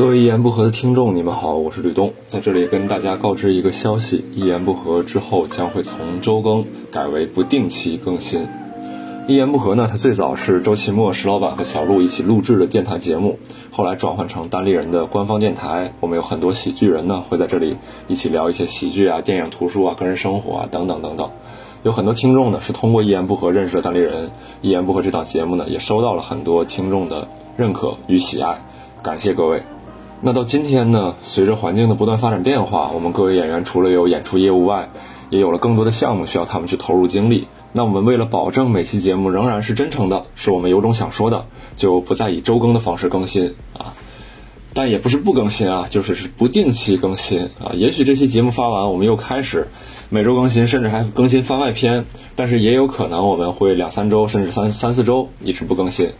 各位一言不合的听众，你们好，我是吕东，在这里跟大家告知一个消息：一言不合之后将会从周更改为不定期更新。一言不合呢，它最早是周奇墨、石老板和小鹿一起录制的电台节目，后来转换成单立人的官方电台。我们有很多喜剧人呢，会在这里一起聊一些喜剧啊、电影、图书啊、个人生活啊等等等等。有很多听众呢是通过一言不合认识了单立人，一言不合这档节目呢也收到了很多听众的认可与喜爱，感谢各位。那到今天呢，随着环境的不断发展变化，我们各位演员除了有演出业务外，也有了更多的项目需要他们去投入精力。那我们为了保证每期节目仍然是真诚的，是我们有种想说的，就不再以周更的方式更新啊。但也不是不更新啊，就是是不定期更新啊。也许这期节目发完，我们又开始每周更新，甚至还更新番外篇。但是也有可能我们会两三周，甚至三三四周一直不更新。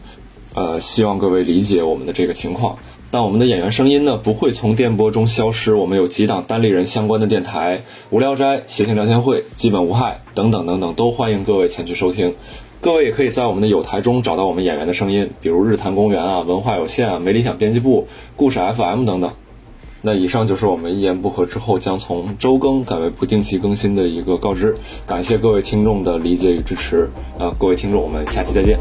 呃，希望各位理解我们的这个情况。但我们的演员声音呢，不会从电波中消失。我们有几档单立人相关的电台，《无聊斋》、谐星聊天会、基本无害等等等等，都欢迎各位前去收听。各位也可以在我们的有台中找到我们演员的声音，比如日坛公园啊、文化有限啊、没理想编辑部、故事 FM 等等。那以上就是我们一言不合之后将从周更改为不定期更新的一个告知。感谢各位听众的理解与支持。啊，各位听众，我们下期再见。